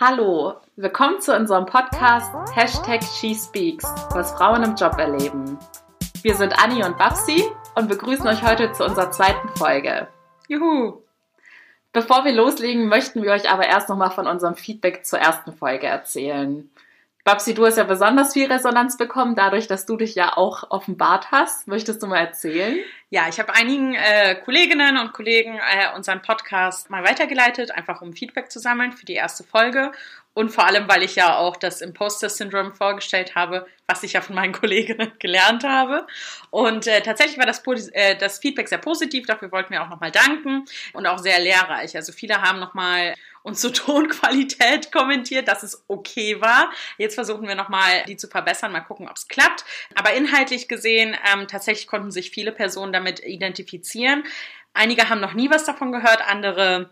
Hallo, willkommen zu unserem Podcast Hashtag SheSpeaks, was Frauen im Job erleben. Wir sind Anni und Babsi und begrüßen euch heute zu unserer zweiten Folge. Juhu! Bevor wir loslegen, möchten wir euch aber erst nochmal von unserem Feedback zur ersten Folge erzählen. Babsi, du hast ja besonders viel Resonanz bekommen, dadurch, dass du dich ja auch offenbart hast. Möchtest du mal erzählen? Ja, ich habe einigen äh, Kolleginnen und Kollegen äh, unseren Podcast mal weitergeleitet, einfach um Feedback zu sammeln für die erste Folge. Und vor allem, weil ich ja auch das Imposter-Syndrom vorgestellt habe, was ich ja von meinen Kolleginnen gelernt habe. Und äh, tatsächlich war das, äh, das Feedback sehr positiv, dafür wollten wir auch nochmal danken und auch sehr lehrreich. Also viele haben nochmal uns zur Tonqualität kommentiert, dass es okay war. Jetzt versuchen wir nochmal, die zu verbessern, mal gucken, ob es klappt. Aber inhaltlich gesehen, ähm, tatsächlich konnten sich viele Personen damit identifizieren. Einige haben noch nie was davon gehört, andere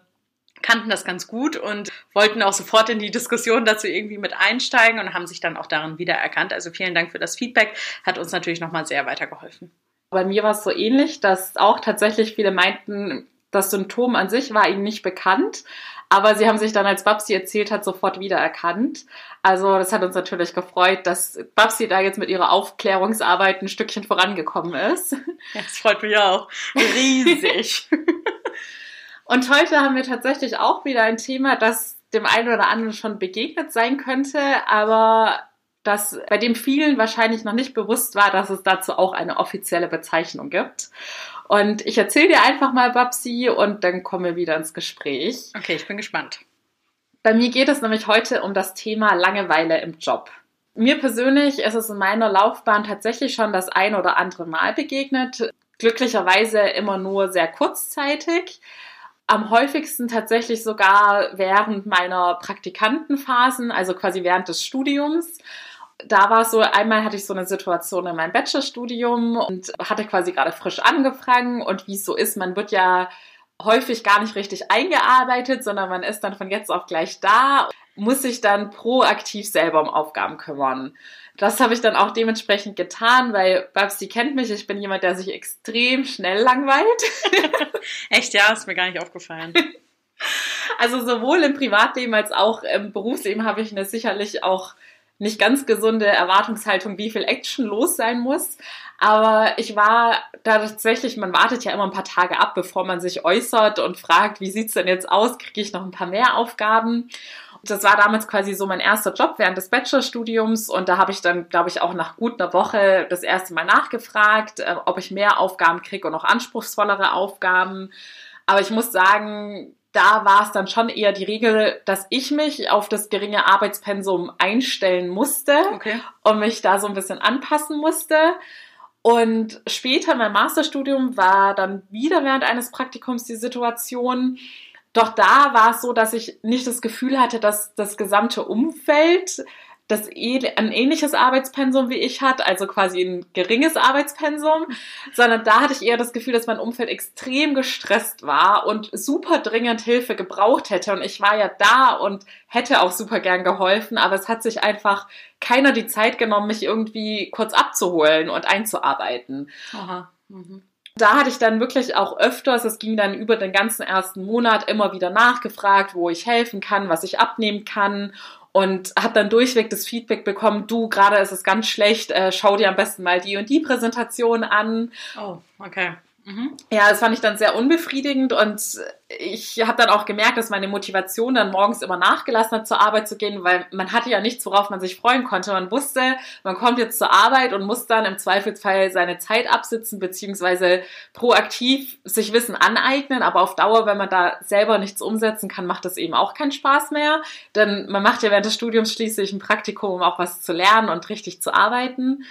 kannten das ganz gut und wollten auch sofort in die Diskussion dazu irgendwie mit einsteigen und haben sich dann auch darin wiedererkannt. Also vielen Dank für das Feedback, hat uns natürlich nochmal sehr weitergeholfen. Bei mir war es so ähnlich, dass auch tatsächlich viele meinten, das Symptom an sich war ihnen nicht bekannt, aber sie haben sich dann, als Babsi erzählt hat, sofort wiedererkannt. Also das hat uns natürlich gefreut, dass Babsi da jetzt mit ihrer Aufklärungsarbeit ein Stückchen vorangekommen ist. Ja, das freut mich auch. Riesig. Und heute haben wir tatsächlich auch wieder ein Thema, das dem einen oder anderen schon begegnet sein könnte, aber das bei dem vielen wahrscheinlich noch nicht bewusst war, dass es dazu auch eine offizielle Bezeichnung gibt. Und ich erzähle dir einfach mal, Babsi, und dann kommen wir wieder ins Gespräch. Okay, ich bin gespannt. Bei mir geht es nämlich heute um das Thema Langeweile im Job. Mir persönlich ist es in meiner Laufbahn tatsächlich schon das ein oder andere Mal begegnet. Glücklicherweise immer nur sehr kurzzeitig. Am häufigsten tatsächlich sogar während meiner Praktikantenphasen, also quasi während des Studiums da war es so, einmal hatte ich so eine Situation in meinem Bachelorstudium und hatte quasi gerade frisch angefangen und wie es so ist, man wird ja häufig gar nicht richtig eingearbeitet, sondern man ist dann von jetzt auf gleich da, muss sich dann proaktiv selber um Aufgaben kümmern. Das habe ich dann auch dementsprechend getan, weil Babsi kennt mich, ich bin jemand, der sich extrem schnell langweilt. Echt, ja, ist mir gar nicht aufgefallen. Also sowohl im Privatleben als auch im Berufsleben habe ich eine sicherlich auch nicht ganz gesunde Erwartungshaltung, wie viel Action los sein muss. Aber ich war da tatsächlich, man wartet ja immer ein paar Tage ab, bevor man sich äußert und fragt, wie sieht's denn jetzt aus? Kriege ich noch ein paar mehr Aufgaben? das war damals quasi so mein erster Job während des Bachelorstudiums und da habe ich dann, glaube ich, auch nach gut einer Woche das erste Mal nachgefragt, äh, ob ich mehr Aufgaben kriege und noch anspruchsvollere Aufgaben. Aber ich muss sagen, da war es dann schon eher die Regel, dass ich mich auf das geringe Arbeitspensum einstellen musste okay. und mich da so ein bisschen anpassen musste. Und später mein Masterstudium war dann wieder während eines Praktikums die Situation, doch da war es so, dass ich nicht das Gefühl hatte, dass das gesamte Umfeld das ein ähnliches Arbeitspensum wie ich hat, also quasi ein geringes Arbeitspensum, sondern da hatte ich eher das Gefühl, dass mein Umfeld extrem gestresst war und super dringend Hilfe gebraucht hätte. Und ich war ja da und hätte auch super gern geholfen, aber es hat sich einfach keiner die Zeit genommen, mich irgendwie kurz abzuholen und einzuarbeiten. Aha. Mhm. Da hatte ich dann wirklich auch öfters, es ging dann über den ganzen ersten Monat immer wieder nachgefragt, wo ich helfen kann, was ich abnehmen kann und habe dann durchweg das Feedback bekommen, du, gerade ist es ganz schlecht, äh, schau dir am besten mal die und die Präsentation an. Oh, okay. Mhm. Ja, das fand ich dann sehr unbefriedigend und ich habe dann auch gemerkt, dass meine Motivation dann morgens immer nachgelassen hat, zur Arbeit zu gehen, weil man hatte ja nichts, worauf man sich freuen konnte. Man wusste, man kommt jetzt zur Arbeit und muss dann im Zweifelsfall seine Zeit absitzen, beziehungsweise proaktiv sich Wissen aneignen, aber auf Dauer, wenn man da selber nichts umsetzen kann, macht das eben auch keinen Spaß mehr. Denn man macht ja während des Studiums schließlich ein Praktikum, um auch was zu lernen und richtig zu arbeiten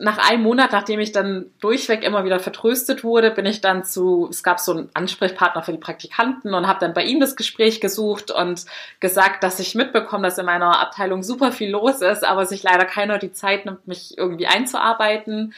nach einem Monat, nachdem ich dann durchweg immer wieder vertröstet wurde, bin ich dann zu, es gab so einen Ansprechpartner für die Praktikanten und habe dann bei ihm das Gespräch gesucht und gesagt, dass ich mitbekomme, dass in meiner Abteilung super viel los ist, aber sich leider keiner die Zeit nimmt, mich irgendwie einzuarbeiten.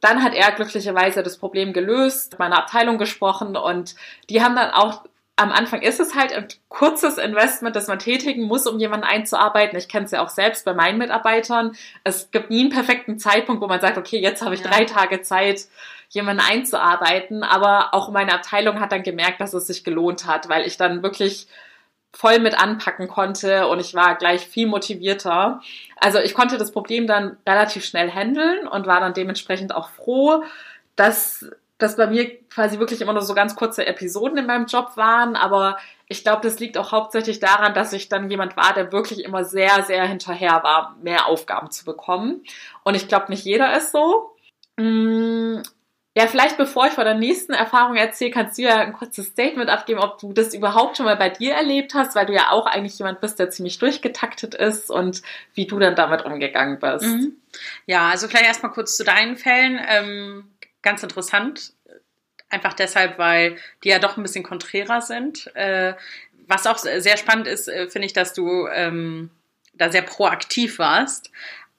Dann hat er glücklicherweise das Problem gelöst, meiner Abteilung gesprochen und die haben dann auch am Anfang ist es halt ein kurzes Investment, das man tätigen muss, um jemanden einzuarbeiten. Ich kenne es ja auch selbst bei meinen Mitarbeitern. Es gibt nie einen perfekten Zeitpunkt, wo man sagt, okay, jetzt habe ich ja. drei Tage Zeit, jemanden einzuarbeiten. Aber auch meine Abteilung hat dann gemerkt, dass es sich gelohnt hat, weil ich dann wirklich voll mit anpacken konnte und ich war gleich viel motivierter. Also ich konnte das Problem dann relativ schnell handeln und war dann dementsprechend auch froh, dass das bei mir quasi wirklich immer nur so ganz kurze Episoden in meinem Job waren, aber ich glaube, das liegt auch hauptsächlich daran, dass ich dann jemand war, der wirklich immer sehr, sehr hinterher war, mehr Aufgaben zu bekommen. Und ich glaube, nicht jeder ist so. Mm, ja, vielleicht bevor ich von der nächsten Erfahrung erzähle, kannst du ja ein kurzes Statement abgeben, ob du das überhaupt schon mal bei dir erlebt hast, weil du ja auch eigentlich jemand bist, der ziemlich durchgetaktet ist und wie du dann damit umgegangen bist. Mhm. Ja, also vielleicht erstmal kurz zu deinen Fällen. Ähm, ganz interessant. Einfach deshalb, weil die ja doch ein bisschen konträrer sind. Äh, was auch sehr spannend ist, äh, finde ich, dass du ähm, da sehr proaktiv warst.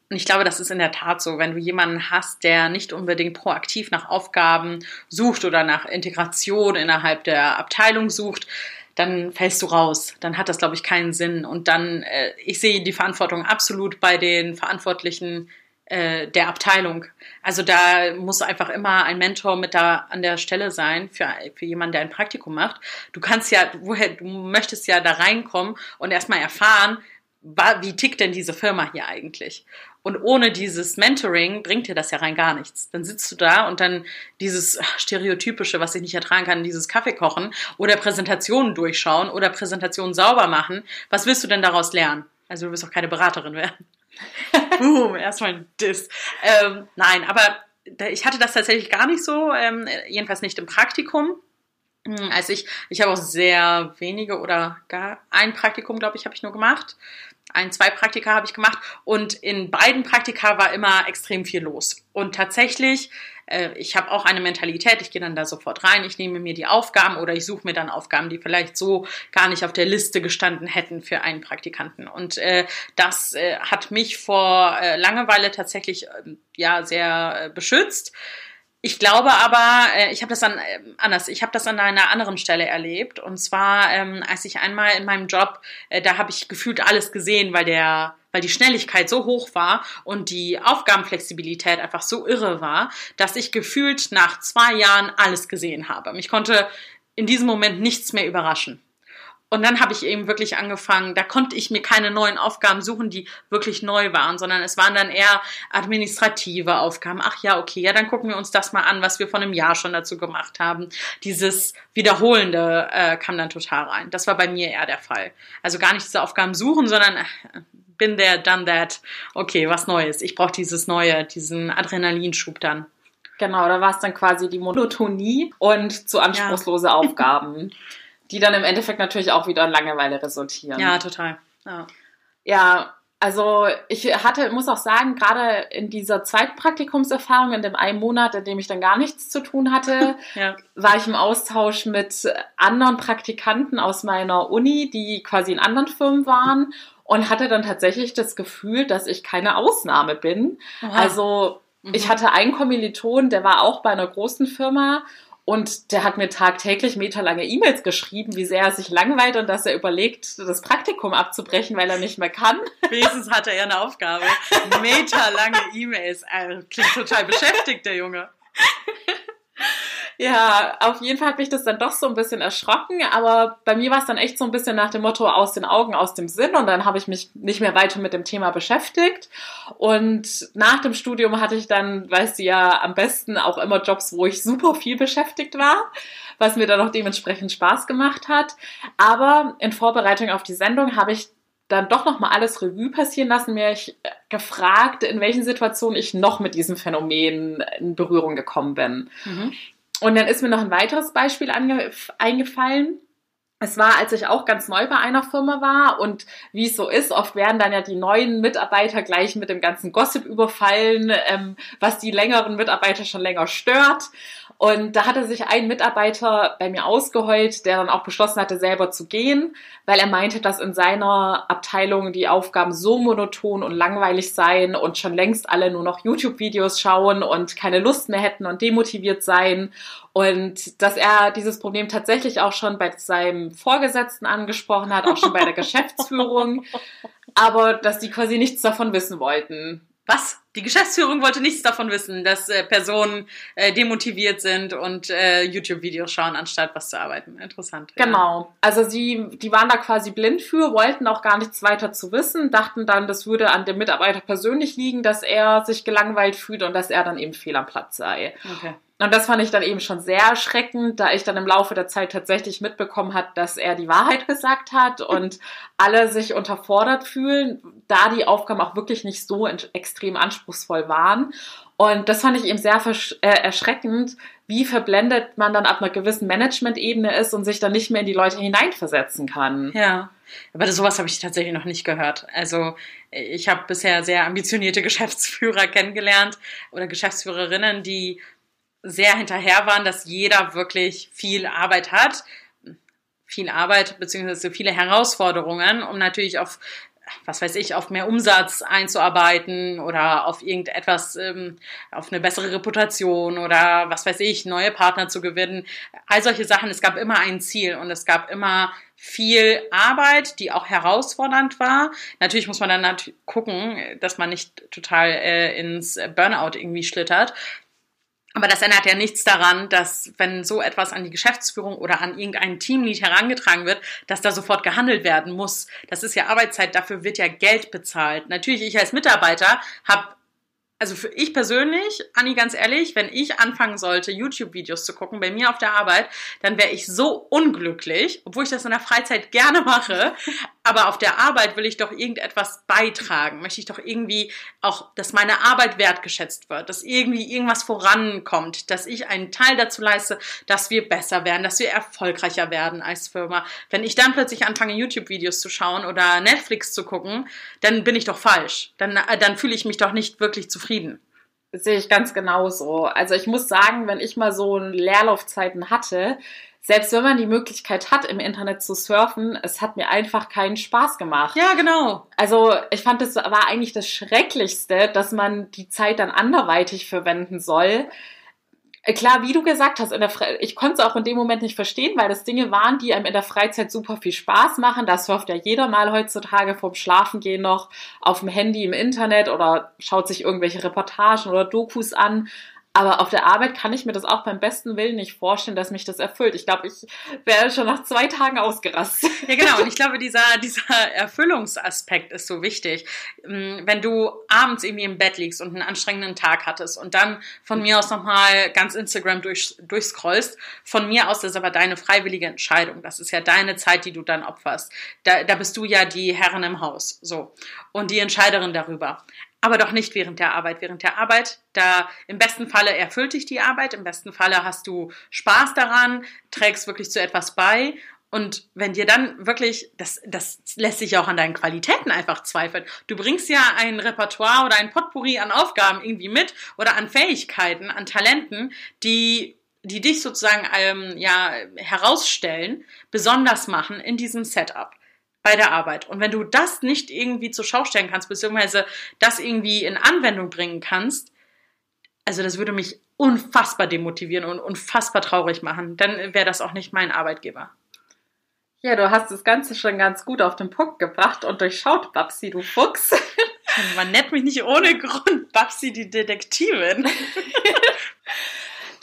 Und ich glaube, das ist in der Tat so, wenn du jemanden hast, der nicht unbedingt proaktiv nach Aufgaben sucht oder nach Integration innerhalb der Abteilung sucht, dann fällst du raus. Dann hat das, glaube ich, keinen Sinn. Und dann, äh, ich sehe die Verantwortung absolut bei den Verantwortlichen äh, der Abteilung. Also da muss einfach immer ein Mentor mit da an der Stelle sein für, für jemanden, der ein Praktikum macht. Du kannst ja, woher, du möchtest ja da reinkommen und erstmal erfahren, wie tickt denn diese Firma hier eigentlich? Und ohne dieses Mentoring bringt dir das ja rein gar nichts. Dann sitzt du da und dann dieses Stereotypische, was ich nicht ertragen kann, dieses Kaffee kochen oder Präsentationen durchschauen oder Präsentationen sauber machen. Was willst du denn daraus lernen? Also du wirst auch keine Beraterin werden. Boom, erstmal ein Diss. Ähm, nein, aber ich hatte das tatsächlich gar nicht so, ähm, jedenfalls nicht im Praktikum. Hm, also ich, ich habe auch sehr wenige oder gar ein Praktikum, glaube ich, habe ich nur gemacht ein, zwei Praktika habe ich gemacht und in beiden Praktika war immer extrem viel los. Und tatsächlich, äh, ich habe auch eine Mentalität, ich gehe dann da sofort rein, ich nehme mir die Aufgaben oder ich suche mir dann Aufgaben, die vielleicht so gar nicht auf der Liste gestanden hätten für einen Praktikanten. Und äh, das äh, hat mich vor äh, Langeweile tatsächlich ähm, ja sehr äh, beschützt. Ich glaube aber, äh, ich habe das dann äh, anders. Ich habe das an einer anderen Stelle erlebt. Und zwar, ähm, als ich einmal in meinem Job, äh, da habe ich gefühlt alles gesehen, weil der, weil die Schnelligkeit so hoch war und die Aufgabenflexibilität einfach so irre war, dass ich gefühlt nach zwei Jahren alles gesehen habe. Mich konnte in diesem Moment nichts mehr überraschen. Und dann habe ich eben wirklich angefangen, da konnte ich mir keine neuen Aufgaben suchen, die wirklich neu waren, sondern es waren dann eher administrative Aufgaben. Ach ja, okay, ja, dann gucken wir uns das mal an, was wir vor einem Jahr schon dazu gemacht haben. Dieses Wiederholende äh, kam dann total rein. Das war bei mir eher der Fall. Also gar nicht diese Aufgaben suchen, sondern äh, bin there, done that. Okay, was Neues. Ich brauche dieses Neue, diesen Adrenalinschub dann. Genau, da war es dann quasi die Monotonie und zu anspruchslose ja. Aufgaben. die dann im Endeffekt natürlich auch wieder in Langeweile resultieren. Ja, total. Ja, ja also ich hatte, muss auch sagen, gerade in dieser zweiten Praktikumserfahrung, in dem einen Monat, in dem ich dann gar nichts zu tun hatte, ja. war ich im Austausch mit anderen Praktikanten aus meiner Uni, die quasi in anderen Firmen waren und hatte dann tatsächlich das Gefühl, dass ich keine Ausnahme bin. Aha. Also ich mhm. hatte einen Kommiliton, der war auch bei einer großen Firma und der hat mir tagtäglich meterlange E-Mails geschrieben, wie sehr er sich langweilt und dass er überlegt, das Praktikum abzubrechen, weil er nicht mehr kann. Wenigstens hatte er eine Aufgabe. Meterlange E-Mails. Also, klingt total beschäftigt, der Junge. Ja, auf jeden Fall hat mich das dann doch so ein bisschen erschrocken, aber bei mir war es dann echt so ein bisschen nach dem Motto aus den Augen, aus dem Sinn und dann habe ich mich nicht mehr weiter mit dem Thema beschäftigt und nach dem Studium hatte ich dann, weißt du ja, am besten auch immer Jobs, wo ich super viel beschäftigt war, was mir dann auch dementsprechend Spaß gemacht hat, aber in Vorbereitung auf die Sendung habe ich dann doch noch mal alles Revue passieren lassen, mir ich gefragt, in welchen Situationen ich noch mit diesem Phänomen in Berührung gekommen bin. Mhm. Und dann ist mir noch ein weiteres Beispiel eingefallen. Es war, als ich auch ganz neu bei einer Firma war und wie es so ist, oft werden dann ja die neuen Mitarbeiter gleich mit dem ganzen Gossip überfallen, ähm, was die längeren Mitarbeiter schon länger stört. Und da hatte sich ein Mitarbeiter bei mir ausgeheult, der dann auch beschlossen hatte, selber zu gehen, weil er meinte, dass in seiner Abteilung die Aufgaben so monoton und langweilig seien und schon längst alle nur noch YouTube-Videos schauen und keine Lust mehr hätten und demotiviert seien. Und dass er dieses Problem tatsächlich auch schon bei seinem Vorgesetzten angesprochen hat, auch schon bei der Geschäftsführung, aber dass die quasi nichts davon wissen wollten. Was? Die Geschäftsführung wollte nichts davon wissen, dass äh, Personen äh, demotiviert sind und äh, YouTube-Videos schauen, anstatt was zu arbeiten. Interessant. Ja. Genau. Also sie, die waren da quasi blind für, wollten auch gar nichts weiter zu wissen, dachten dann, das würde an dem Mitarbeiter persönlich liegen, dass er sich gelangweilt fühlt und dass er dann eben fehl am Platz sei. Okay. Und das fand ich dann eben schon sehr erschreckend, da ich dann im Laufe der Zeit tatsächlich mitbekommen hat, dass er die Wahrheit gesagt hat und alle sich unterfordert fühlen, da die Aufgaben auch wirklich nicht so extrem anspruchsvoll waren. Und das fand ich eben sehr äh, erschreckend, wie verblendet man dann ab einer gewissen Management-Ebene ist und sich dann nicht mehr in die Leute hineinversetzen kann. Ja, aber sowas habe ich tatsächlich noch nicht gehört. Also ich habe bisher sehr ambitionierte Geschäftsführer kennengelernt oder Geschäftsführerinnen, die sehr hinterher waren, dass jeder wirklich viel Arbeit hat, viel Arbeit beziehungsweise viele Herausforderungen, um natürlich auf was weiß ich, auf mehr Umsatz einzuarbeiten oder auf irgendetwas, ähm, auf eine bessere Reputation oder was weiß ich, neue Partner zu gewinnen. All solche Sachen. Es gab immer ein Ziel und es gab immer viel Arbeit, die auch herausfordernd war. Natürlich muss man dann gucken, dass man nicht total äh, ins Burnout irgendwie schlittert. Aber das ändert ja nichts daran, dass wenn so etwas an die Geschäftsführung oder an irgendein Teamlead herangetragen wird, dass da sofort gehandelt werden muss. Das ist ja Arbeitszeit, dafür wird ja Geld bezahlt. Natürlich, ich als Mitarbeiter habe also für ich persönlich, Anni, ganz ehrlich, wenn ich anfangen sollte, YouTube-Videos zu gucken bei mir auf der Arbeit, dann wäre ich so unglücklich, obwohl ich das in der Freizeit gerne mache. Aber auf der Arbeit will ich doch irgendetwas beitragen. Möchte ich doch irgendwie auch, dass meine Arbeit wertgeschätzt wird, dass irgendwie irgendwas vorankommt, dass ich einen Teil dazu leiste, dass wir besser werden, dass wir erfolgreicher werden als Firma. Wenn ich dann plötzlich anfange, YouTube-Videos zu schauen oder Netflix zu gucken, dann bin ich doch falsch. Dann, äh, dann fühle ich mich doch nicht wirklich zufrieden. Das sehe ich ganz genauso. Also ich muss sagen, wenn ich mal so Leerlaufzeiten hatte, selbst wenn man die Möglichkeit hat, im Internet zu surfen, es hat mir einfach keinen Spaß gemacht. Ja, genau. Also ich fand, es war eigentlich das Schrecklichste, dass man die Zeit dann anderweitig verwenden soll. Äh, klar, wie du gesagt hast, in der Fre ich konnte es auch in dem Moment nicht verstehen, weil das Dinge waren, die einem in der Freizeit super viel Spaß machen. Da surft ja jeder mal heutzutage vorm Schlafengehen noch auf dem Handy im Internet oder schaut sich irgendwelche Reportagen oder Dokus an. Aber auf der Arbeit kann ich mir das auch beim besten Willen nicht vorstellen, dass mich das erfüllt. Ich glaube, ich wäre schon nach zwei Tagen ausgerastet. Ja, genau. Und ich glaube, dieser, dieser Erfüllungsaspekt ist so wichtig. Mm, wenn du abends irgendwie im Bett liegst und einen anstrengenden Tag hattest und dann von mir aus nochmal ganz Instagram durch, durchscrollst, von mir aus ist aber deine freiwillige Entscheidung. Das ist ja deine Zeit, die du dann opferst. Da, da bist du ja die Herrin im Haus. So. Und die Entscheiderin darüber aber doch nicht während der Arbeit. Während der Arbeit, da im besten Falle erfüllt dich die Arbeit, im besten Falle hast du Spaß daran, trägst wirklich zu etwas bei. Und wenn dir dann wirklich, das, das lässt sich auch an deinen Qualitäten einfach zweifeln. Du bringst ja ein Repertoire oder ein Potpourri an Aufgaben irgendwie mit oder an Fähigkeiten, an Talenten, die die dich sozusagen ähm, ja herausstellen, besonders machen in diesem Setup bei der Arbeit. Und wenn du das nicht irgendwie zur Schau stellen kannst, beziehungsweise das irgendwie in Anwendung bringen kannst, also das würde mich unfassbar demotivieren und unfassbar traurig machen, dann wäre das auch nicht mein Arbeitgeber. Ja, du hast das Ganze schon ganz gut auf den Punkt gebracht und durchschaut, Babsi, du Fuchs. Man nennt mich nicht ohne Grund Babsi die Detektivin.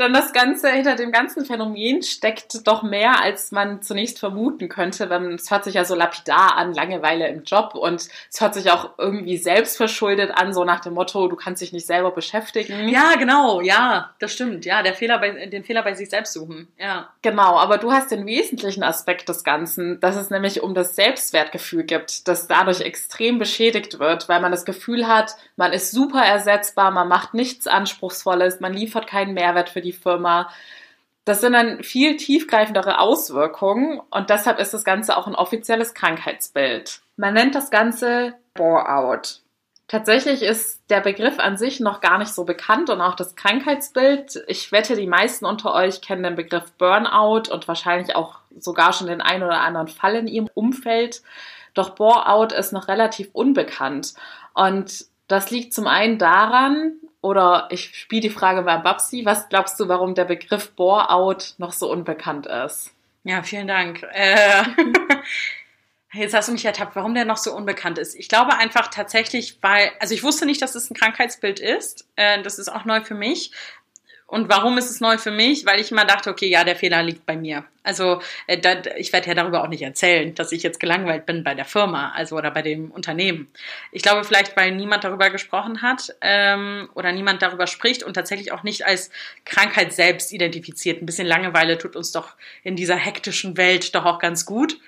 dann das Ganze, hinter dem ganzen Phänomen steckt doch mehr, als man zunächst vermuten könnte. Wenn, es hört sich ja so lapidar an, Langeweile im Job und es hört sich auch irgendwie selbstverschuldet an, so nach dem Motto, du kannst dich nicht selber beschäftigen. Ja, genau, ja, das stimmt. Ja, der Fehler bei, den Fehler bei sich selbst suchen. Ja. Genau, aber du hast den wesentlichen Aspekt des Ganzen, dass es nämlich um das Selbstwertgefühl gibt, das dadurch extrem beschädigt wird, weil man das Gefühl hat, man ist super ersetzbar, man macht nichts Anspruchsvolles, man liefert keinen Mehrwert für die Firma. Das sind dann viel tiefgreifendere Auswirkungen und deshalb ist das Ganze auch ein offizielles Krankheitsbild. Man nennt das Ganze Bore-out. Tatsächlich ist der Begriff an sich noch gar nicht so bekannt und auch das Krankheitsbild. Ich wette, die meisten unter euch kennen den Begriff Burnout und wahrscheinlich auch sogar schon den einen oder anderen Fall in ihrem Umfeld. Doch Bore-out ist noch relativ unbekannt. Und das liegt zum einen daran, oder ich spiele die Frage beim Babsi. Was glaubst du, warum der Begriff Bore-out noch so unbekannt ist? Ja, vielen Dank. Äh, Jetzt hast du mich ertappt, warum der noch so unbekannt ist. Ich glaube einfach tatsächlich, weil, also ich wusste nicht, dass es ein Krankheitsbild ist. Äh, das ist auch neu für mich. Und warum ist es neu für mich? Weil ich immer dachte, okay, ja, der Fehler liegt bei mir. Also äh, da, ich werde ja darüber auch nicht erzählen, dass ich jetzt gelangweilt bin bei der Firma, also oder bei dem Unternehmen. Ich glaube vielleicht, weil niemand darüber gesprochen hat ähm, oder niemand darüber spricht und tatsächlich auch nicht als Krankheit selbst identifiziert. Ein bisschen Langeweile tut uns doch in dieser hektischen Welt doch auch ganz gut.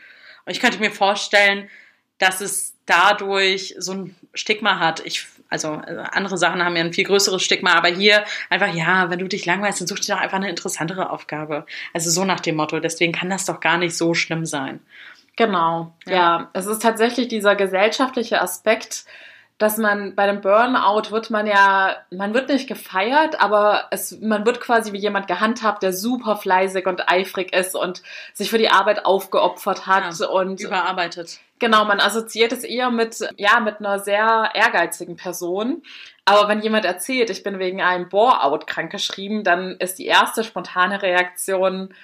Und ich könnte mir vorstellen, dass es dadurch so ein Stigma hat. Ich, also äh, andere Sachen haben ja ein viel größeres Stigma, aber hier einfach, ja, wenn du dich langweilst, dann such dir doch einfach eine interessantere Aufgabe. Also so nach dem Motto. Deswegen kann das doch gar nicht so schlimm sein. Genau, ja. ja. Es ist tatsächlich dieser gesellschaftliche Aspekt, dass man bei dem Burnout wird man ja, man wird nicht gefeiert, aber es, man wird quasi wie jemand gehandhabt, der super fleißig und eifrig ist und sich für die Arbeit aufgeopfert hat ja, und überarbeitet. Genau, man assoziiert es eher mit, ja, mit einer sehr ehrgeizigen Person. Aber wenn jemand erzählt, ich bin wegen einem Bore-out krankgeschrieben, dann ist die erste spontane Reaktion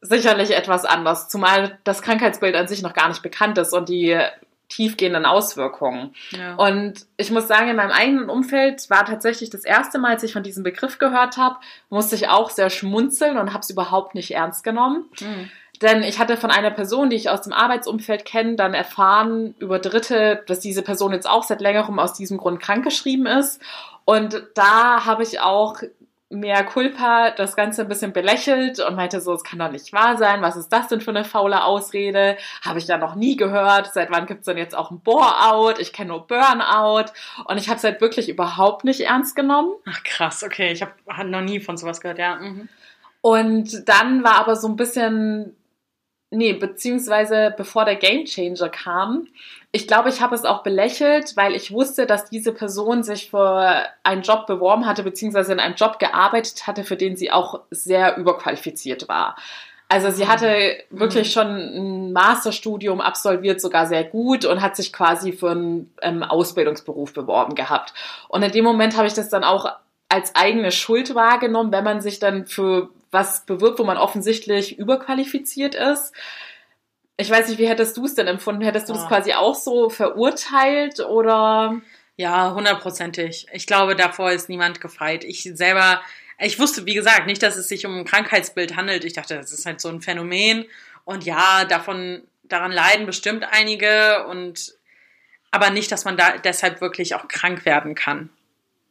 sicherlich etwas anders, zumal das Krankheitsbild an sich noch gar nicht bekannt ist und die tiefgehenden Auswirkungen. Ja. Und ich muss sagen, in meinem eigenen Umfeld war tatsächlich das erste Mal, als ich von diesem Begriff gehört habe, musste ich auch sehr schmunzeln und habe es überhaupt nicht ernst genommen. Mhm. Denn ich hatte von einer Person, die ich aus dem Arbeitsumfeld kenne, dann erfahren über Dritte, dass diese Person jetzt auch seit längerem aus diesem Grund krankgeschrieben ist. Und da habe ich auch mehr Culpa das Ganze ein bisschen belächelt und meinte so, es kann doch nicht wahr sein, was ist das denn für eine faule Ausrede? Habe ich da noch nie gehört. Seit wann gibt's denn jetzt auch ein Bore-out? Ich kenne nur Burnout. Und ich habe es halt wirklich überhaupt nicht ernst genommen. Ach krass, okay. Ich habe noch nie von sowas gehört, ja. Mhm. Und dann war aber so ein bisschen nee, beziehungsweise bevor der Game Changer kam. Ich glaube, ich habe es auch belächelt, weil ich wusste, dass diese Person sich für einen Job beworben hatte, beziehungsweise in einem Job gearbeitet hatte, für den sie auch sehr überqualifiziert war. Also sie hatte wirklich mhm. schon ein Masterstudium absolviert, sogar sehr gut und hat sich quasi für einen ähm, Ausbildungsberuf beworben gehabt. Und in dem Moment habe ich das dann auch als eigene Schuld wahrgenommen, wenn man sich dann für was bewirbt, wo man offensichtlich überqualifiziert ist. Ich weiß nicht, wie hättest du es denn empfunden? Hättest du das quasi auch so verurteilt oder? Ja, hundertprozentig. Ich glaube, davor ist niemand gefeit. Ich selber, ich wusste, wie gesagt, nicht, dass es sich um ein Krankheitsbild handelt. Ich dachte, das ist halt so ein Phänomen. Und ja, davon, daran leiden bestimmt einige und, aber nicht, dass man da deshalb wirklich auch krank werden kann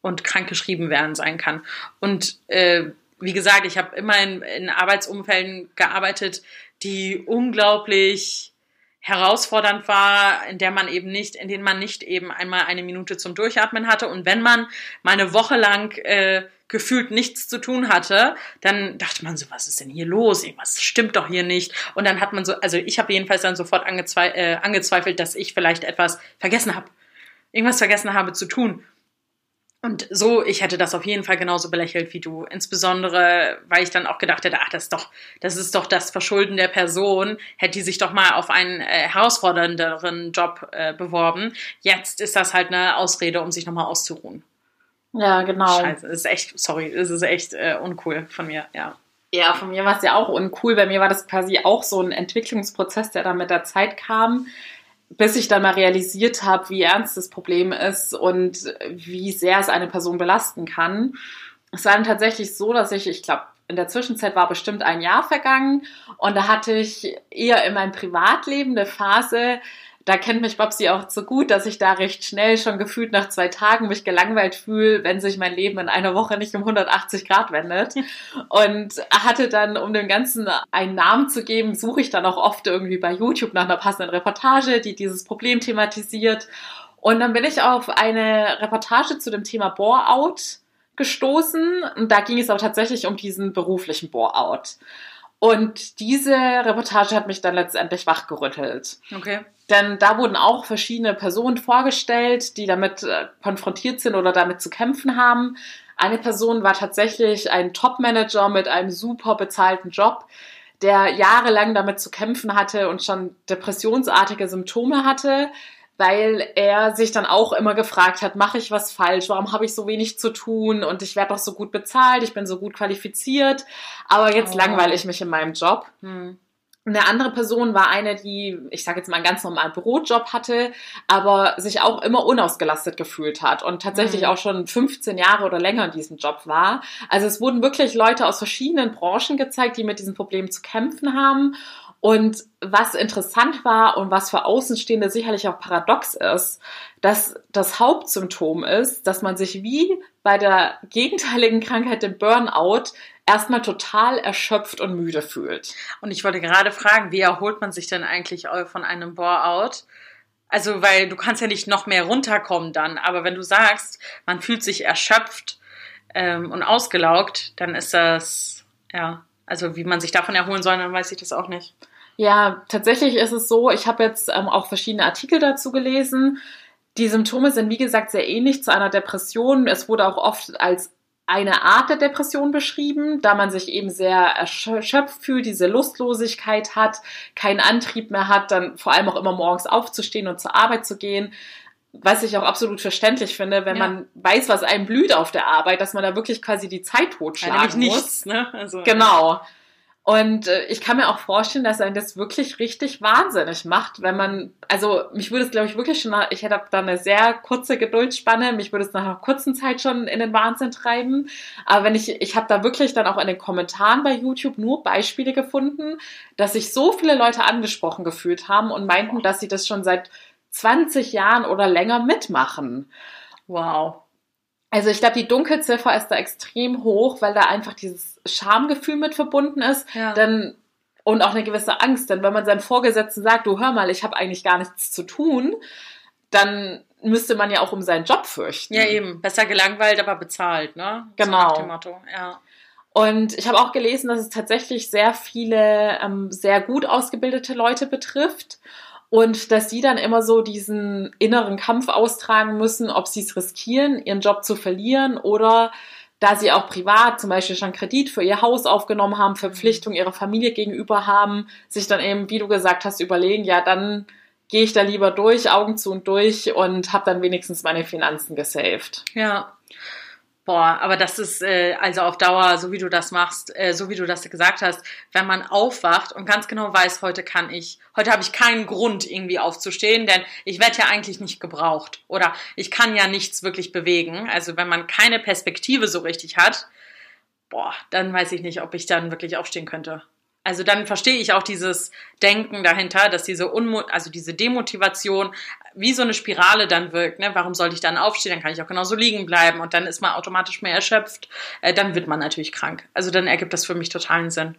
und krank geschrieben werden sein kann. Und äh, wie gesagt, ich habe immer in, in Arbeitsumfelden gearbeitet, die unglaublich herausfordernd war, in der man eben nicht, in denen man nicht eben einmal eine Minute zum Durchatmen hatte. Und wenn man mal eine Woche lang äh, gefühlt nichts zu tun hatte, dann dachte man so, was ist denn hier los? Irgendwas stimmt doch hier nicht. Und dann hat man so, also ich habe jedenfalls dann sofort angezwe äh, angezweifelt, dass ich vielleicht etwas vergessen habe, irgendwas vergessen habe zu tun. Und so, ich hätte das auf jeden Fall genauso belächelt wie du. Insbesondere, weil ich dann auch gedacht hätte, ach, das ist doch, das ist doch das Verschulden der Person. Hätte die sich doch mal auf einen äh, herausfordernderen Job äh, beworben. Jetzt ist das halt eine Ausrede, um sich nochmal auszuruhen. Ja, genau. Scheiße, ist echt, sorry, das ist echt äh, uncool von mir, ja. Ja, von mir war es ja auch uncool. Bei mir war das quasi auch so ein Entwicklungsprozess, der dann mit der Zeit kam bis ich dann mal realisiert habe, wie ernst das Problem ist und wie sehr es eine Person belasten kann. Es war dann tatsächlich so, dass ich, ich glaube, in der Zwischenzeit war bestimmt ein Jahr vergangen und da hatte ich eher in meinem Privatleben eine Phase, da kennt mich Babsi auch so gut, dass ich da recht schnell schon gefühlt nach zwei Tagen mich gelangweilt fühle, wenn sich mein Leben in einer Woche nicht um 180 Grad wendet. Und hatte dann, um dem Ganzen einen Namen zu geben, suche ich dann auch oft irgendwie bei YouTube nach einer passenden Reportage, die dieses Problem thematisiert. Und dann bin ich auf eine Reportage zu dem Thema Bore-out gestoßen. Und da ging es aber tatsächlich um diesen beruflichen Bore-out. Und diese Reportage hat mich dann letztendlich wachgerüttelt. Okay. Denn da wurden auch verschiedene Personen vorgestellt, die damit äh, konfrontiert sind oder damit zu kämpfen haben. Eine Person war tatsächlich ein Top-Manager mit einem super bezahlten Job, der jahrelang damit zu kämpfen hatte und schon depressionsartige Symptome hatte, weil er sich dann auch immer gefragt hat, mache ich was falsch, warum habe ich so wenig zu tun und ich werde doch so gut bezahlt, ich bin so gut qualifiziert, aber jetzt oh. langweile ich mich in meinem Job. Hm. Eine andere Person war eine, die, ich sage jetzt mal, einen ganz normalen Bürojob hatte, aber sich auch immer unausgelastet gefühlt hat und tatsächlich mhm. auch schon 15 Jahre oder länger in diesem Job war. Also es wurden wirklich Leute aus verschiedenen Branchen gezeigt, die mit diesen Problemen zu kämpfen haben. Und was interessant war und was für Außenstehende sicherlich auch paradox ist, dass das Hauptsymptom ist, dass man sich wie bei der gegenteiligen Krankheit, dem Burnout, erstmal total erschöpft und müde fühlt. Und ich wollte gerade fragen, wie erholt man sich denn eigentlich von einem Bore-out? Also, weil du kannst ja nicht noch mehr runterkommen dann, aber wenn du sagst, man fühlt sich erschöpft ähm, und ausgelaugt, dann ist das, ja, also wie man sich davon erholen soll, dann weiß ich das auch nicht. Ja, tatsächlich ist es so, ich habe jetzt ähm, auch verschiedene Artikel dazu gelesen. Die Symptome sind, wie gesagt, sehr ähnlich zu einer Depression. Es wurde auch oft als eine Art der Depression beschrieben, da man sich eben sehr erschöpft fühlt, diese Lustlosigkeit hat, keinen Antrieb mehr hat, dann vor allem auch immer morgens aufzustehen und zur Arbeit zu gehen. Was ich auch absolut verständlich finde, wenn ja. man weiß, was einem blüht auf der Arbeit, dass man da wirklich quasi die Zeit totschlagen ja, muss. Nichts, ne? also, genau. Und äh, ich kann mir auch vorstellen, dass einen das wirklich richtig wahnsinnig macht, wenn man, also mich würde es, glaube ich, wirklich schon, ich hätte da eine sehr kurze Geduldsspanne, mich würde es nach einer kurzen Zeit schon in den Wahnsinn treiben. Aber wenn ich, ich habe da wirklich dann auch in den Kommentaren bei YouTube nur Beispiele gefunden, dass sich so viele Leute angesprochen gefühlt haben und meinten, dass sie das schon seit 20 Jahren oder länger mitmachen. Wow. Also ich glaube, die Dunkelziffer ist da extrem hoch, weil da einfach dieses Schamgefühl mit verbunden ist. Ja. Denn, und auch eine gewisse Angst. Denn wenn man seinem Vorgesetzten sagt, du hör mal, ich habe eigentlich gar nichts zu tun, dann müsste man ja auch um seinen Job fürchten. Ja, eben. Besser gelangweilt, aber bezahlt, ne? Genau. So Motto. Ja. Und ich habe auch gelesen, dass es tatsächlich sehr viele ähm, sehr gut ausgebildete Leute betrifft und dass sie dann immer so diesen inneren Kampf austragen müssen, ob sie es riskieren, ihren Job zu verlieren oder da sie auch privat zum Beispiel schon Kredit für ihr Haus aufgenommen haben, Verpflichtungen ihrer Familie gegenüber haben, sich dann eben, wie du gesagt hast, überlegen, ja, dann gehe ich da lieber durch, Augen zu und durch und habe dann wenigstens meine Finanzen gesaved. Ja. Boah, aber das ist äh, also auf Dauer, so wie du das machst, äh, so wie du das gesagt hast, wenn man aufwacht und ganz genau weiß, heute kann ich, heute habe ich keinen Grund irgendwie aufzustehen, denn ich werde ja eigentlich nicht gebraucht oder ich kann ja nichts wirklich bewegen. Also wenn man keine Perspektive so richtig hat, boah, dann weiß ich nicht, ob ich dann wirklich aufstehen könnte. Also dann verstehe ich auch dieses Denken dahinter, dass diese Unmo also diese Demotivation wie so eine Spirale dann wirkt. Ne? Warum sollte ich dann aufstehen? Dann kann ich auch genauso liegen bleiben und dann ist man automatisch mehr erschöpft. Äh, dann wird man natürlich krank. Also dann ergibt das für mich totalen Sinn.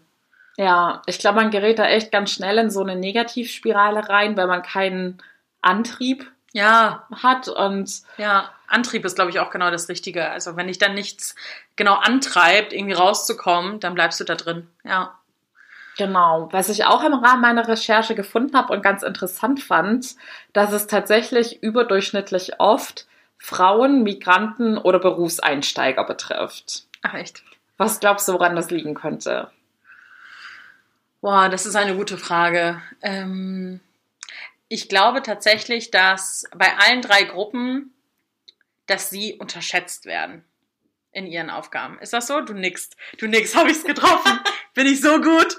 Ja, ich glaube, man gerät da echt ganz schnell in so eine Negativspirale rein, weil man keinen Antrieb ja. hat und ja, Antrieb ist glaube ich auch genau das Richtige. Also wenn dich dann nichts genau antreibt, irgendwie rauszukommen, dann bleibst du da drin. Ja. Genau. Was ich auch im Rahmen meiner Recherche gefunden habe und ganz interessant fand, dass es tatsächlich überdurchschnittlich oft Frauen, Migranten oder Berufseinsteiger betrifft. Ach echt? Was glaubst du, woran das liegen könnte? Boah, das ist eine gute Frage. Ähm, ich glaube tatsächlich, dass bei allen drei Gruppen, dass sie unterschätzt werden in ihren Aufgaben. Ist das so? Du nix. Du nix. Habe ich es getroffen? Bin ich so gut?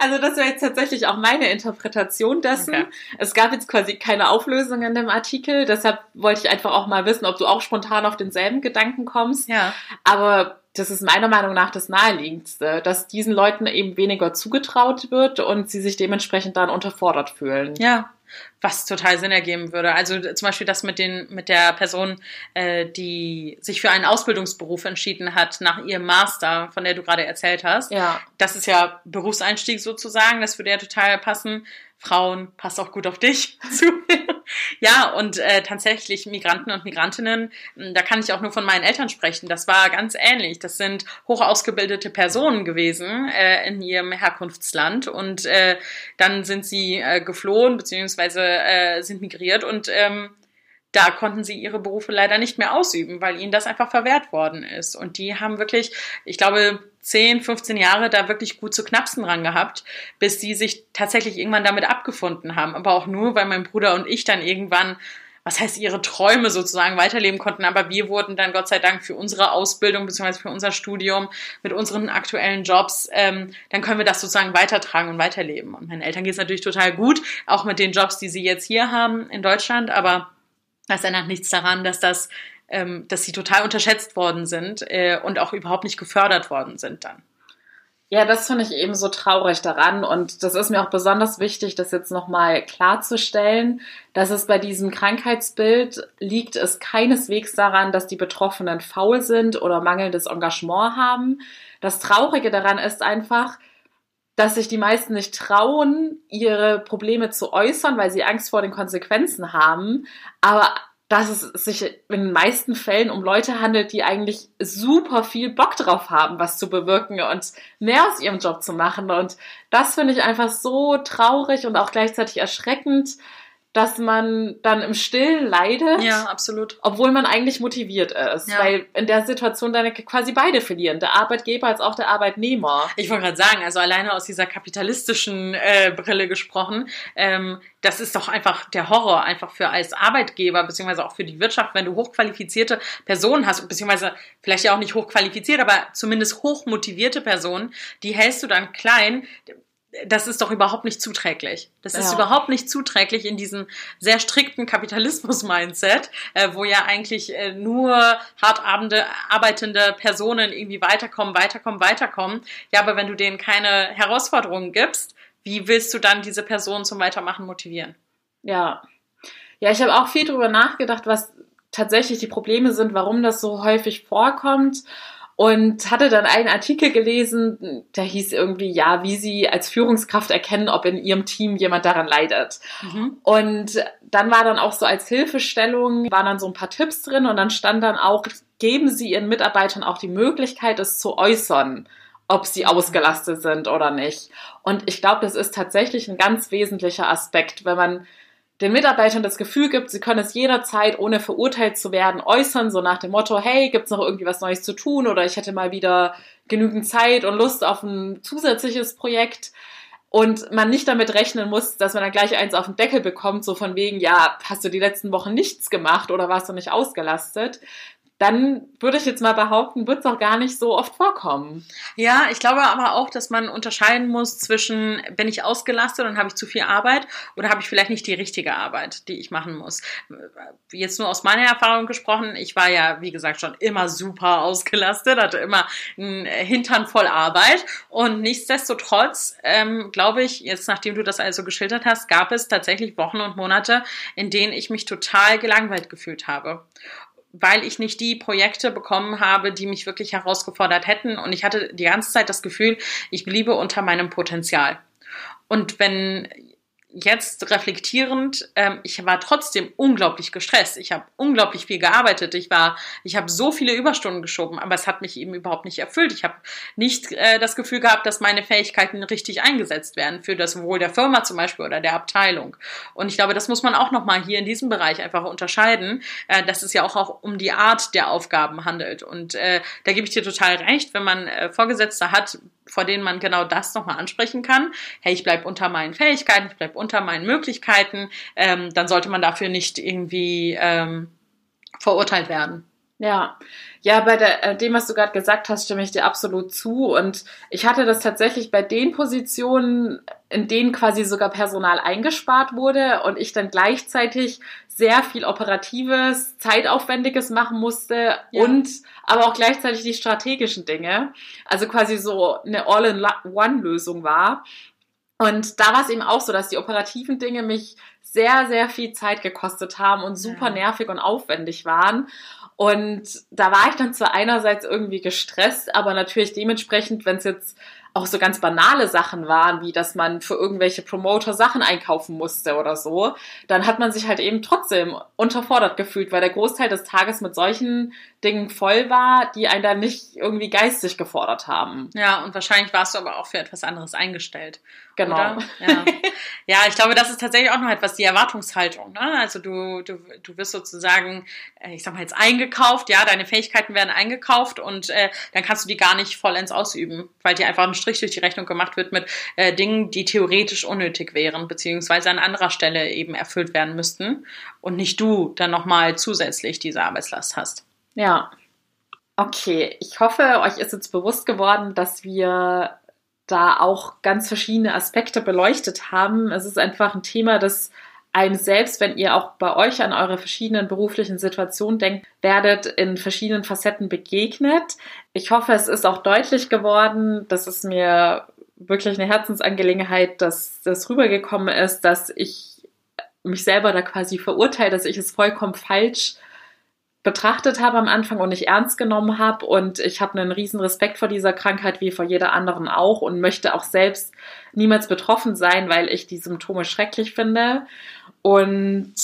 Also das wäre jetzt tatsächlich auch meine Interpretation dessen. Okay. Es gab jetzt quasi keine Auflösung in dem Artikel, deshalb wollte ich einfach auch mal wissen, ob du auch spontan auf denselben Gedanken kommst. Ja. Aber das ist meiner Meinung nach das Naheliegendste, dass diesen Leuten eben weniger zugetraut wird und sie sich dementsprechend dann unterfordert fühlen. Ja, was total Sinn ergeben würde. Also zum Beispiel das mit den mit der Person, äh, die sich für einen Ausbildungsberuf entschieden hat nach ihrem Master, von der du gerade erzählt hast. Ja. Das ist ja Berufseinstieg sozusagen. Das würde ja total passen. Frauen, passt auch gut auf dich zu. ja, und äh, tatsächlich Migranten und Migrantinnen, hm, da kann ich auch nur von meinen Eltern sprechen. Das war ganz ähnlich. Das sind hoch ausgebildete Personen gewesen äh, in ihrem Herkunftsland und äh, dann sind sie äh, geflohen beziehungsweise äh, sind migriert und ähm, da konnten sie ihre Berufe leider nicht mehr ausüben, weil ihnen das einfach verwehrt worden ist. Und die haben wirklich, ich glaube, 10, 15 Jahre da wirklich gut zu knapsen dran gehabt, bis sie sich tatsächlich irgendwann damit abgefunden haben. Aber auch nur, weil mein Bruder und ich dann irgendwann was heißt ihre Träume sozusagen weiterleben konnten, aber wir wurden dann Gott sei Dank für unsere Ausbildung bzw. für unser Studium mit unseren aktuellen Jobs, ähm, dann können wir das sozusagen weitertragen und weiterleben. Und meinen Eltern geht es natürlich total gut, auch mit den Jobs, die sie jetzt hier haben in Deutschland, aber das ändert nichts daran, dass das, ähm, dass sie total unterschätzt worden sind äh, und auch überhaupt nicht gefördert worden sind dann. Ja, das finde ich eben so traurig daran und das ist mir auch besonders wichtig, das jetzt nochmal klarzustellen, dass es bei diesem Krankheitsbild liegt es keineswegs daran, dass die Betroffenen faul sind oder mangelndes Engagement haben. Das Traurige daran ist einfach, dass sich die meisten nicht trauen, ihre Probleme zu äußern, weil sie Angst vor den Konsequenzen haben, aber dass es sich in den meisten Fällen um Leute handelt, die eigentlich super viel Bock drauf haben, was zu bewirken und mehr aus ihrem Job zu machen. Und das finde ich einfach so traurig und auch gleichzeitig erschreckend, dass man dann im Stillen leidet. Ja, absolut. Obwohl man eigentlich motiviert ist. Ja. Weil in der Situation dann quasi beide verlieren. Der Arbeitgeber als auch der Arbeitnehmer. Ich wollte gerade sagen, also alleine aus dieser kapitalistischen äh, Brille gesprochen, ähm, das ist doch einfach der Horror, einfach für als Arbeitgeber, beziehungsweise auch für die Wirtschaft, wenn du hochqualifizierte Personen hast, beziehungsweise vielleicht ja auch nicht hochqualifiziert, aber zumindest hochmotivierte Personen, die hältst du dann klein das ist doch überhaupt nicht zuträglich. Das ist ja. überhaupt nicht zuträglich in diesem sehr strikten Kapitalismus-Mindset, äh, wo ja eigentlich äh, nur hart arbeitende Personen irgendwie weiterkommen, weiterkommen, weiterkommen. Ja, aber wenn du denen keine Herausforderungen gibst, wie willst du dann diese Personen zum Weitermachen motivieren? Ja. Ja, ich habe auch viel darüber nachgedacht, was tatsächlich die Probleme sind, warum das so häufig vorkommt und hatte dann einen Artikel gelesen, der hieß irgendwie, ja, wie sie als Führungskraft erkennen, ob in ihrem Team jemand daran leidet. Mhm. Und dann war dann auch so als Hilfestellung, waren dann so ein paar Tipps drin und dann stand dann auch, geben Sie Ihren Mitarbeitern auch die Möglichkeit, es zu äußern ob sie ausgelastet sind oder nicht. Und ich glaube, das ist tatsächlich ein ganz wesentlicher Aspekt, wenn man den Mitarbeitern das Gefühl gibt, sie können es jederzeit, ohne verurteilt zu werden, äußern, so nach dem Motto, hey, gibt's noch irgendwie was Neues zu tun oder ich hätte mal wieder genügend Zeit und Lust auf ein zusätzliches Projekt. Und man nicht damit rechnen muss, dass man dann gleich eins auf den Deckel bekommt, so von wegen, ja, hast du die letzten Wochen nichts gemacht oder warst du nicht ausgelastet, dann würde ich jetzt mal behaupten, wird es auch gar nicht so oft vorkommen. Ja, ich glaube aber auch, dass man unterscheiden muss zwischen, bin ich ausgelastet und habe ich zu viel Arbeit oder habe ich vielleicht nicht die richtige Arbeit, die ich machen muss. Jetzt nur aus meiner Erfahrung gesprochen, ich war ja, wie gesagt, schon immer super ausgelastet, hatte immer einen Hintern voll Arbeit und nichtsdestotrotz, ähm, glaube ich, jetzt nachdem du das also geschildert hast, gab es tatsächlich Wochen und Monate, in denen ich mich total gelangweilt gefühlt habe weil ich nicht die Projekte bekommen habe, die mich wirklich herausgefordert hätten. Und ich hatte die ganze Zeit das Gefühl, ich bliebe unter meinem Potenzial. Und wenn jetzt reflektierend, ähm, ich war trotzdem unglaublich gestresst. Ich habe unglaublich viel gearbeitet. Ich war, ich habe so viele Überstunden geschoben, aber es hat mich eben überhaupt nicht erfüllt. Ich habe nicht äh, das Gefühl gehabt, dass meine Fähigkeiten richtig eingesetzt werden für das Wohl der Firma zum Beispiel oder der Abteilung. Und ich glaube, das muss man auch nochmal hier in diesem Bereich einfach unterscheiden, äh, dass es ja auch, auch um die Art der Aufgaben handelt. Und äh, da gebe ich dir total recht, wenn man äh, Vorgesetzte hat, vor denen man genau das nochmal ansprechen kann. Hey, ich bleib unter meinen Fähigkeiten, ich bleib unter meinen Möglichkeiten, ähm, dann sollte man dafür nicht irgendwie ähm, verurteilt werden. Ja, ja, bei der, äh, dem, was du gerade gesagt hast, stimme ich dir absolut zu. Und ich hatte das tatsächlich bei den Positionen, in denen quasi sogar Personal eingespart wurde und ich dann gleichzeitig sehr viel operatives, zeitaufwendiges machen musste ja. und aber auch gleichzeitig die strategischen Dinge. Also quasi so eine All-in-One-Lösung war. Und da war es eben auch so, dass die operativen Dinge mich sehr, sehr viel Zeit gekostet haben und super nervig und aufwendig waren. Und da war ich dann zwar einerseits irgendwie gestresst, aber natürlich dementsprechend, wenn es jetzt auch so ganz banale Sachen waren, wie dass man für irgendwelche Promoter Sachen einkaufen musste oder so, dann hat man sich halt eben trotzdem unterfordert gefühlt, weil der Großteil des Tages mit solchen Dingen voll war, die einen dann nicht irgendwie geistig gefordert haben. Ja, und wahrscheinlich warst du aber auch für etwas anderes eingestellt. Genau. Ja. ja, ich glaube, das ist tatsächlich auch noch etwas die Erwartungshaltung. Ne? Also du, du, du wirst sozusagen, äh, ich sag mal jetzt eingekauft, ja, deine Fähigkeiten werden eingekauft und äh, dann kannst du die gar nicht vollends ausüben, weil dir einfach ein Strich durch die Rechnung gemacht wird mit äh, Dingen, die theoretisch unnötig wären, beziehungsweise an anderer Stelle eben erfüllt werden müssten und nicht du dann nochmal zusätzlich diese Arbeitslast hast. Ja. Okay, ich hoffe, euch ist jetzt bewusst geworden, dass wir da auch ganz verschiedene Aspekte beleuchtet haben. Es ist einfach ein Thema, das einem selbst, wenn ihr auch bei euch an eure verschiedenen beruflichen Situationen denkt, werdet in verschiedenen Facetten begegnet. Ich hoffe, es ist auch deutlich geworden, dass es mir wirklich eine Herzensangelegenheit, dass das rübergekommen ist, dass ich mich selber da quasi verurteile, dass ich es vollkommen falsch betrachtet habe am Anfang und nicht ernst genommen habe. Und ich habe einen riesen Respekt vor dieser Krankheit, wie vor jeder anderen auch, und möchte auch selbst niemals betroffen sein, weil ich die Symptome schrecklich finde. Und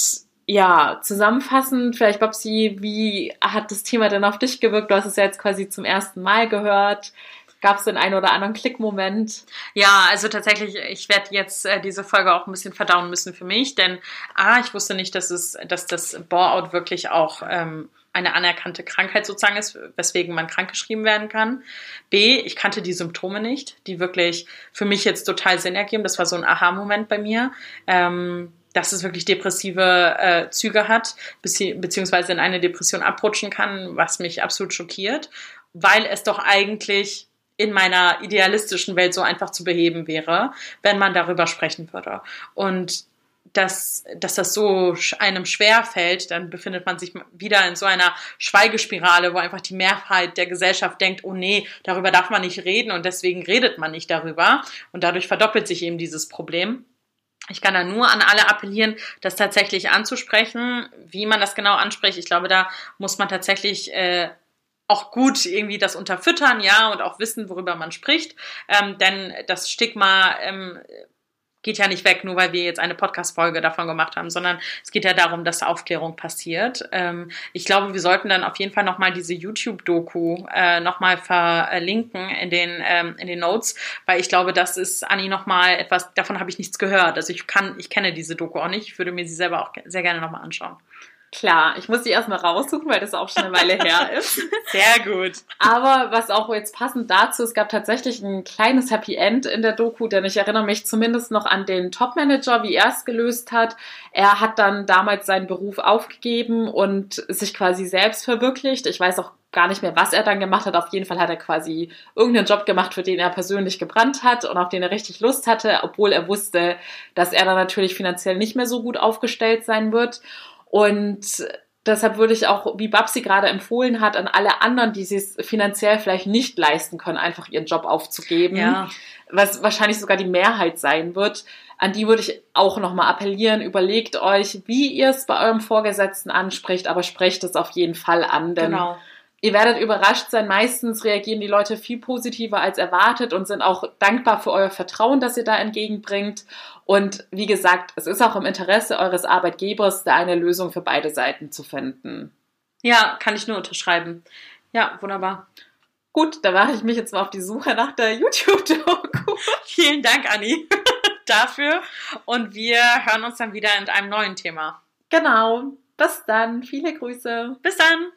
ja, zusammenfassend, vielleicht Babsi, wie hat das Thema denn auf dich gewirkt? Du hast es ja jetzt quasi zum ersten Mal gehört. Gab es den einen oder anderen Klickmoment? Ja, also tatsächlich, ich werde jetzt äh, diese Folge auch ein bisschen verdauen müssen für mich, denn A, ich wusste nicht, dass es, dass das Bore-out wirklich auch ähm, eine anerkannte Krankheit sozusagen ist, weswegen man krankgeschrieben werden kann. B, ich kannte die Symptome nicht, die wirklich für mich jetzt total Sinn ergeben. Das war so ein Aha-Moment bei mir. Ähm, dass es wirklich depressive äh, Züge hat, beziehungsweise in eine Depression abrutschen kann, was mich absolut schockiert, weil es doch eigentlich in meiner idealistischen Welt so einfach zu beheben wäre, wenn man darüber sprechen würde. Und dass, dass das so einem schwer fällt, dann befindet man sich wieder in so einer Schweigespirale, wo einfach die Mehrheit der Gesellschaft denkt, oh nee, darüber darf man nicht reden und deswegen redet man nicht darüber. Und dadurch verdoppelt sich eben dieses Problem. Ich kann da nur an alle appellieren, das tatsächlich anzusprechen. Wie man das genau anspricht, ich glaube, da muss man tatsächlich äh, auch gut irgendwie das unterfüttern, ja, und auch wissen, worüber man spricht. Ähm, denn das Stigma ähm, geht ja nicht weg, nur weil wir jetzt eine Podcast-Folge davon gemacht haben, sondern es geht ja darum, dass Aufklärung passiert. Ähm, ich glaube, wir sollten dann auf jeden Fall nochmal diese YouTube-Doku äh, nochmal verlinken in den, ähm, in den Notes, weil ich glaube, das ist Anni nochmal etwas, davon habe ich nichts gehört. Also ich kann, ich kenne diese Doku auch nicht. Ich würde mir sie selber auch sehr gerne nochmal anschauen. Klar, ich muss die erstmal raussuchen, weil das auch schon eine Weile her ist. Sehr gut. Aber was auch jetzt passend dazu, es gab tatsächlich ein kleines Happy End in der Doku, denn ich erinnere mich zumindest noch an den Topmanager, wie er es gelöst hat. Er hat dann damals seinen Beruf aufgegeben und sich quasi selbst verwirklicht. Ich weiß auch gar nicht mehr, was er dann gemacht hat. Auf jeden Fall hat er quasi irgendeinen Job gemacht, für den er persönlich gebrannt hat und auf den er richtig Lust hatte, obwohl er wusste, dass er dann natürlich finanziell nicht mehr so gut aufgestellt sein wird. Und deshalb würde ich auch, wie Babsi gerade empfohlen hat, an alle anderen, die es finanziell vielleicht nicht leisten können, einfach ihren Job aufzugeben, ja. was wahrscheinlich sogar die Mehrheit sein wird. An die würde ich auch nochmal appellieren. Überlegt euch, wie ihr es bei eurem Vorgesetzten anspricht, aber sprecht es auf jeden Fall an, denn genau. Ihr werdet überrascht sein, meistens reagieren die Leute viel positiver als erwartet und sind auch dankbar für euer Vertrauen, das ihr da entgegenbringt. Und wie gesagt, es ist auch im Interesse eures Arbeitgebers, da eine Lösung für beide Seiten zu finden. Ja, kann ich nur unterschreiben. Ja, wunderbar. Gut, da mache ich mich jetzt mal auf die Suche nach der YouTube-Doku. Vielen Dank, Anni, dafür. Und wir hören uns dann wieder in einem neuen Thema. Genau. Bis dann. Viele Grüße. Bis dann.